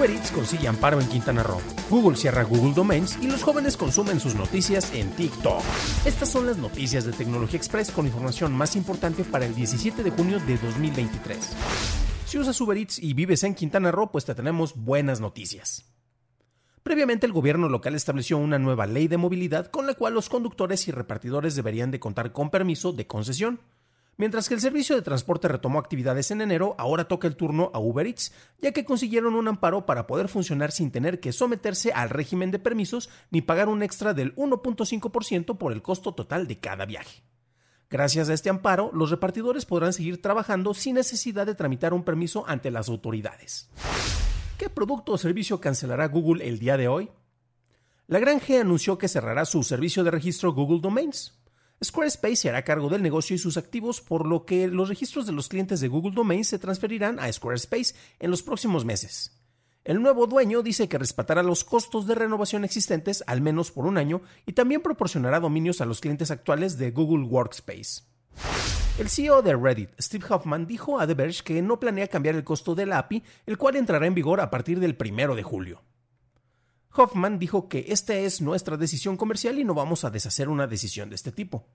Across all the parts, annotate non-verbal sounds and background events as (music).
Uber Eats consigue amparo en Quintana Roo. Google cierra Google Domains y los jóvenes consumen sus noticias en TikTok. Estas son las noticias de Tecnología Express con información más importante para el 17 de junio de 2023. Si usas Uber Eats y vives en Quintana Roo, pues te tenemos buenas noticias. Previamente el gobierno local estableció una nueva ley de movilidad con la cual los conductores y repartidores deberían de contar con permiso de concesión. Mientras que el servicio de transporte retomó actividades en enero, ahora toca el turno a Uber Eats, ya que consiguieron un amparo para poder funcionar sin tener que someterse al régimen de permisos ni pagar un extra del 1.5% por el costo total de cada viaje. Gracias a este amparo, los repartidores podrán seguir trabajando sin necesidad de tramitar un permiso ante las autoridades. ¿Qué producto o servicio cancelará Google el día de hoy? La G anunció que cerrará su servicio de registro Google Domains. Squarespace se hará cargo del negocio y sus activos, por lo que los registros de los clientes de Google Domains se transferirán a Squarespace en los próximos meses. El nuevo dueño dice que respetará los costos de renovación existentes al menos por un año y también proporcionará dominios a los clientes actuales de Google Workspace. El CEO de Reddit, Steve Hoffman, dijo a The Verge que no planea cambiar el costo de la API, el cual entrará en vigor a partir del 1 de julio. Hoffman dijo que esta es nuestra decisión comercial y no vamos a deshacer una decisión de este tipo.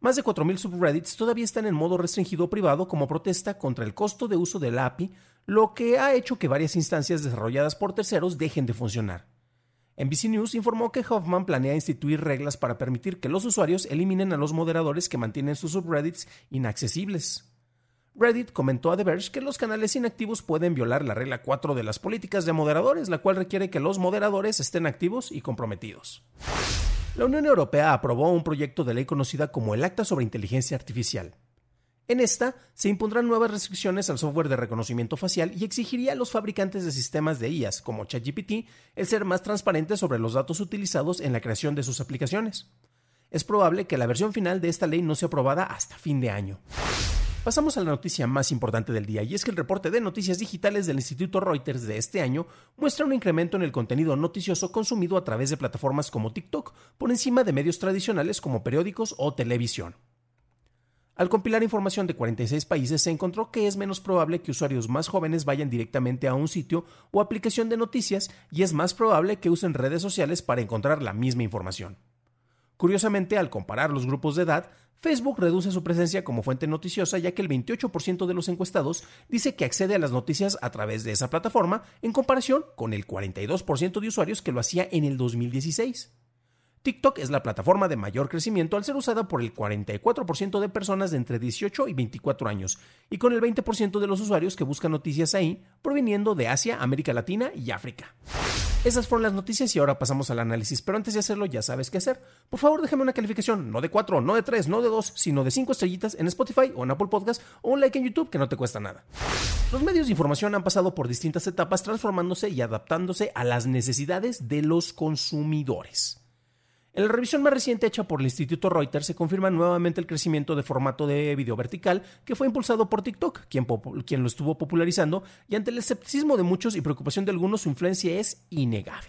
Más de 4.000 subreddits todavía están en modo restringido privado como protesta contra el costo de uso del API, lo que ha hecho que varias instancias desarrolladas por terceros dejen de funcionar. NBC News informó que Hoffman planea instituir reglas para permitir que los usuarios eliminen a los moderadores que mantienen sus subreddits inaccesibles. Reddit comentó a The Verge que los canales inactivos pueden violar la regla 4 de las políticas de moderadores, la cual requiere que los moderadores estén activos y comprometidos. La Unión Europea aprobó un proyecto de ley conocida como el Acta sobre Inteligencia Artificial. En esta se impondrán nuevas restricciones al software de reconocimiento facial y exigiría a los fabricantes de sistemas de IAS como ChatGPT el ser más transparentes sobre los datos utilizados en la creación de sus aplicaciones. Es probable que la versión final de esta ley no sea aprobada hasta fin de año. Pasamos a la noticia más importante del día, y es que el reporte de noticias digitales del Instituto Reuters de este año muestra un incremento en el contenido noticioso consumido a través de plataformas como TikTok, por encima de medios tradicionales como periódicos o televisión. Al compilar información de 46 países se encontró que es menos probable que usuarios más jóvenes vayan directamente a un sitio o aplicación de noticias y es más probable que usen redes sociales para encontrar la misma información. Curiosamente, al comparar los grupos de edad, Facebook reduce su presencia como fuente noticiosa ya que el 28% de los encuestados dice que accede a las noticias a través de esa plataforma en comparación con el 42% de usuarios que lo hacía en el 2016. TikTok es la plataforma de mayor crecimiento al ser usada por el 44% de personas de entre 18 y 24 años y con el 20% de los usuarios que buscan noticias ahí proviniendo de Asia, América Latina y África. Esas fueron las noticias y ahora pasamos al análisis, pero antes de hacerlo ya sabes qué hacer. Por favor déjame una calificación, no de 4, no de 3, no de 2, sino de 5 estrellitas en Spotify o en Apple Podcast o un like en YouTube que no te cuesta nada. Los medios de información han pasado por distintas etapas transformándose y adaptándose a las necesidades de los consumidores. En la revisión más reciente hecha por el Instituto Reuters se confirma nuevamente el crecimiento de formato de video vertical que fue impulsado por TikTok, quien, lo estuvo popularizando, y ante el escepticismo de muchos y preocupación de algunos, su influencia es innegable.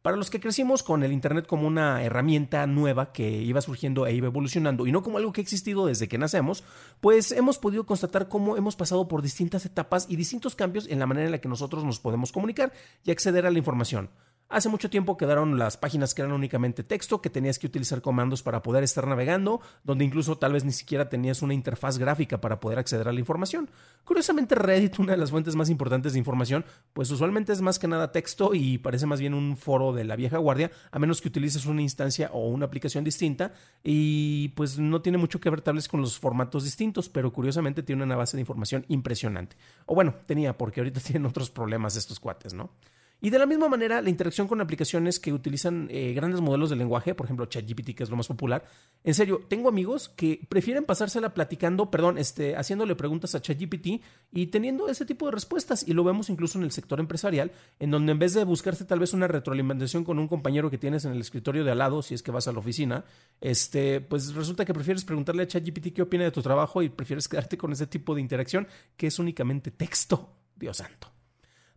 Para los que crecimos con el Internet como una herramienta nueva que iba surgiendo e iba evolucionando y no como algo que ha existido desde que nacemos, pues hemos podido constatar cómo hemos pasado por distintas etapas y distintos cambios en la manera en la que nosotros nos podemos comunicar y acceder a la información Hace mucho tiempo quedaron las páginas que eran únicamente texto, que tenías que utilizar comandos para poder estar navegando, donde incluso tal vez ni siquiera tenías una interfaz gráfica para poder acceder a la información. Curiosamente Reddit, una de las fuentes más importantes de información, pues usualmente es más que nada texto y parece más bien un foro de la vieja guardia, a menos que utilices una instancia o una aplicación distinta y pues no tiene mucho que ver tal vez con los formatos distintos, pero curiosamente tiene una base de información impresionante. O bueno, tenía porque ahorita (laughs) tienen otros problemas estos cuates, ¿no? Y de la misma manera, la interacción con aplicaciones que utilizan eh, grandes modelos de lenguaje, por ejemplo ChatGPT, que es lo más popular. En serio, tengo amigos que prefieren pasársela platicando, perdón, este, haciéndole preguntas a ChatGPT y teniendo ese tipo de respuestas. Y lo vemos incluso en el sector empresarial, en donde en vez de buscarse tal vez una retroalimentación con un compañero que tienes en el escritorio de al lado, si es que vas a la oficina, este, pues resulta que prefieres preguntarle a ChatGPT qué opina de tu trabajo y prefieres quedarte con ese tipo de interacción que es únicamente texto. Dios santo.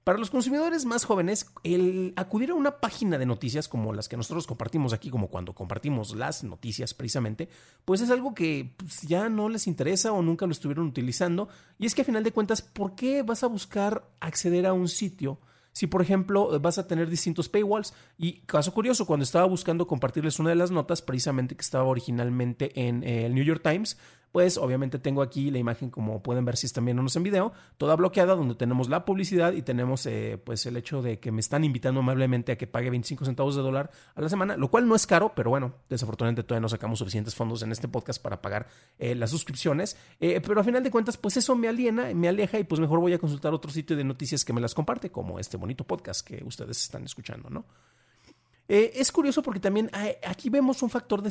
Para los consumidores más jóvenes, el acudir a una página de noticias como las que nosotros compartimos aquí, como cuando compartimos las noticias precisamente, pues es algo que pues, ya no les interesa o nunca lo estuvieron utilizando. Y es que a final de cuentas, ¿por qué vas a buscar acceder a un sitio? Si, por ejemplo, vas a tener distintos paywalls. Y caso curioso, cuando estaba buscando compartirles una de las notas, precisamente que estaba originalmente en eh, el New York Times, pues obviamente tengo aquí la imagen, como pueden ver si están viéndonos en video, toda bloqueada, donde tenemos la publicidad y tenemos eh, pues el hecho de que me están invitando amablemente a que pague 25 centavos de dólar a la semana, lo cual no es caro, pero bueno, desafortunadamente todavía no sacamos suficientes fondos en este podcast para pagar eh, las suscripciones, eh, pero a final de cuentas, pues eso me aliena, me aleja y pues mejor voy a consultar otro sitio de noticias que me las comparte, como este bonito podcast que ustedes están escuchando, ¿no? Eh, es curioso porque también aquí vemos un factor de,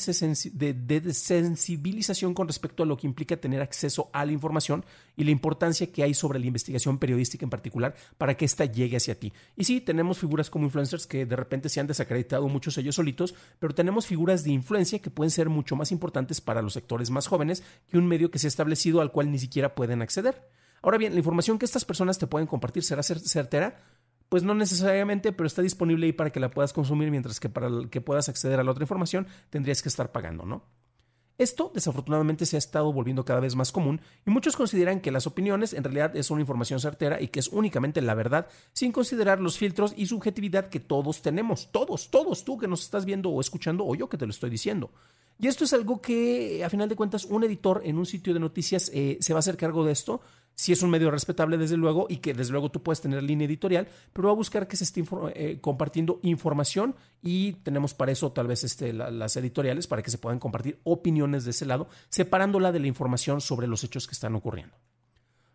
sensibilización con respecto a lo que implica tener acceso a la información y la importancia que hay sobre la investigación periodística en particular para que ésta llegue hacia ti. Y sí, tenemos figuras como influencers que de repente se han desacreditado muchos ellos solitos, pero tenemos figuras de influencia que pueden ser mucho más importantes para los sectores más jóvenes que un medio que se ha establecido al cual ni siquiera pueden acceder. Ahora bien, la información que estas personas te pueden compartir será certera pues no necesariamente, pero está disponible ahí para que la puedas consumir, mientras que para que puedas acceder a la otra información tendrías que estar pagando, ¿no? Esto desafortunadamente se ha estado volviendo cada vez más común y muchos consideran que las opiniones en realidad es una información certera y que es únicamente la verdad sin considerar los filtros y subjetividad que todos tenemos, todos, todos, tú que nos estás viendo o escuchando o yo que te lo estoy diciendo. Y esto es algo que, a final de cuentas, un editor en un sitio de noticias eh, se va a hacer cargo de esto. Si es un medio respetable, desde luego, y que desde luego tú puedes tener línea editorial, pero va a buscar que se esté eh, compartiendo información y tenemos para eso tal vez este, las editoriales para que se puedan compartir opiniones de ese lado, separándola de la información sobre los hechos que están ocurriendo.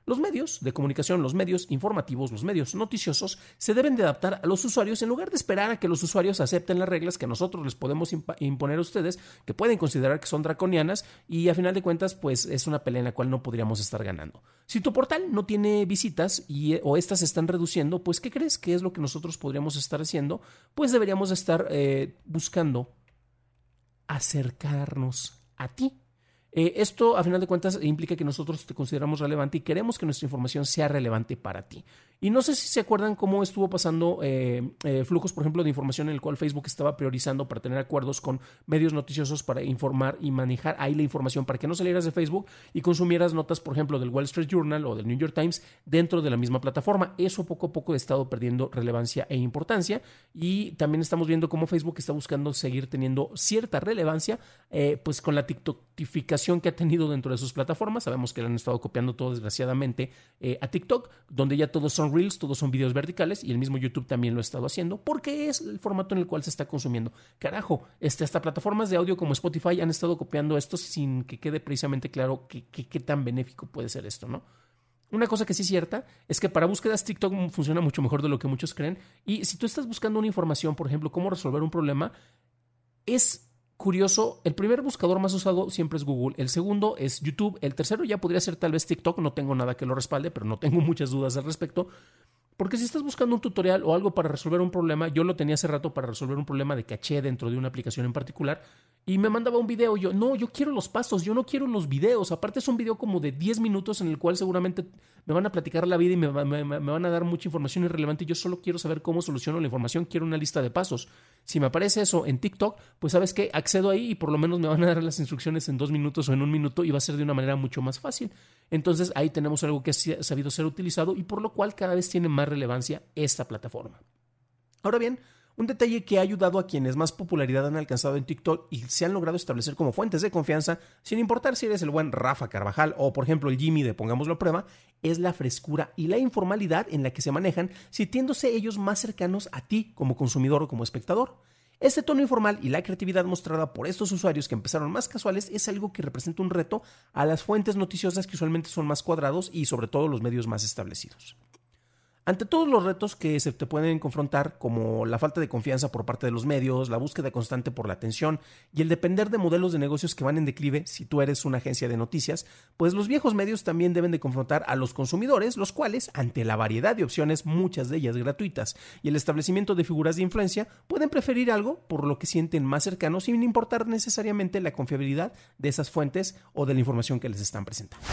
Los medios de comunicación, los medios informativos, los medios noticiosos se deben de adaptar a los usuarios en lugar de esperar a que los usuarios acepten las reglas que nosotros les podemos imponer a ustedes, que pueden considerar que son draconianas y a final de cuentas pues es una pelea en la cual no podríamos estar ganando. Si tu portal no tiene visitas y, o estas se están reduciendo, pues ¿qué crees que es lo que nosotros podríamos estar haciendo? Pues deberíamos estar eh, buscando acercarnos a ti eh, esto, a final de cuentas, implica que nosotros te consideramos relevante y queremos que nuestra información sea relevante para ti. Y no sé si se acuerdan cómo estuvo pasando eh, eh, flujos, por ejemplo, de información en el cual Facebook estaba priorizando para tener acuerdos con medios noticiosos para informar y manejar ahí la información para que no salieras de Facebook y consumieras notas, por ejemplo, del Wall Street Journal o del New York Times dentro de la misma plataforma. Eso poco a poco ha estado perdiendo relevancia e importancia y también estamos viendo cómo Facebook está buscando seguir teniendo cierta relevancia, pues con la TikTokificación que ha tenido dentro de sus plataformas. Sabemos que le han estado copiando todo desgraciadamente a TikTok, donde ya todos son Reels, todos son videos verticales y el mismo YouTube también lo ha estado haciendo porque es el formato en el cual se está consumiendo. Carajo, este, hasta plataformas de audio como Spotify han estado copiando esto sin que quede precisamente claro qué tan benéfico puede ser esto, ¿no? Una cosa que sí es cierta es que para búsquedas TikTok funciona mucho mejor de lo que muchos creen. Y si tú estás buscando una información, por ejemplo, cómo resolver un problema, es curioso, el primer buscador más usado siempre es Google, el segundo es YouTube, el tercero ya podría ser tal vez TikTok, no tengo nada que lo respalde, pero no tengo (laughs) muchas dudas al respecto. Porque si estás buscando un tutorial o algo para resolver un problema, yo lo tenía hace rato para resolver un problema de caché dentro de una aplicación en particular, y me mandaba un video. Yo, no, yo quiero los pasos, yo no quiero los videos. Aparte, es un video como de 10 minutos en el cual seguramente me van a platicar la vida y me, van a dar mucha información irrelevante. Yo solo quiero saber cómo soluciono la información, quiero una lista de pasos. Si me aparece eso en TikTok, pues sabes que accedo ahí y por lo menos me van a dar las instrucciones en dos minutos o en un minuto y va a ser de una manera mucho más fácil. Entonces ahí tenemos algo que ha sabido ser utilizado y por lo cual cada vez tiene más relevancia esta plataforma. Ahora bien, Un detalle que ha ayudado a quienes más popularidad han alcanzado en TikTok y se han logrado establecer como fuentes de confianza, sin importar si eres el buen Rafa Carvajal o por ejemplo el Jimmy de Pongámoslo a prueba, es la frescura y la informalidad en la que se manejan, sintiéndose ellos más cercanos a ti como consumidor o como espectador. Este tono informal y la creatividad mostrada por estos usuarios que empezaron más casuales es algo que representa un reto a las fuentes noticiosas que usualmente son más cuadrados y sobre todo los medios más establecidos. Ante todos los retos que se te pueden confrontar, como la falta de confianza por parte de los medios, la búsqueda constante por la atención y el depender de modelos de negocios que van en declive si tú eres una agencia de noticias, pues los viejos medios también deben de confrontar a los consumidores, los cuales, ante la variedad de opciones, muchas de ellas gratuitas, y el establecimiento de figuras de influencia, pueden preferir algo por lo que sienten más cercano sin importar necesariamente la confiabilidad de esas fuentes o de la información que les están presentando.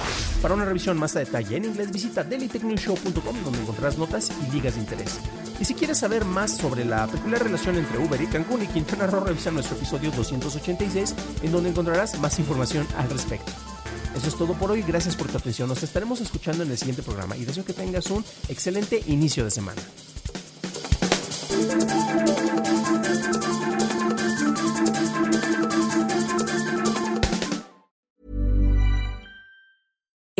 Para una revisión más a detalle en inglés, visita dailytechnewshow.com donde encontrarás notas y ligas de interés. Y si quieres saber más sobre la peculiar relación entre Uber y Cancún y Quintana Roo, revisa nuestro episodio 286 en donde encontrarás más información al respecto. Eso es todo por hoy, gracias por tu atención, nos estaremos escuchando en el siguiente programa y deseo que tengas un excelente inicio de semana.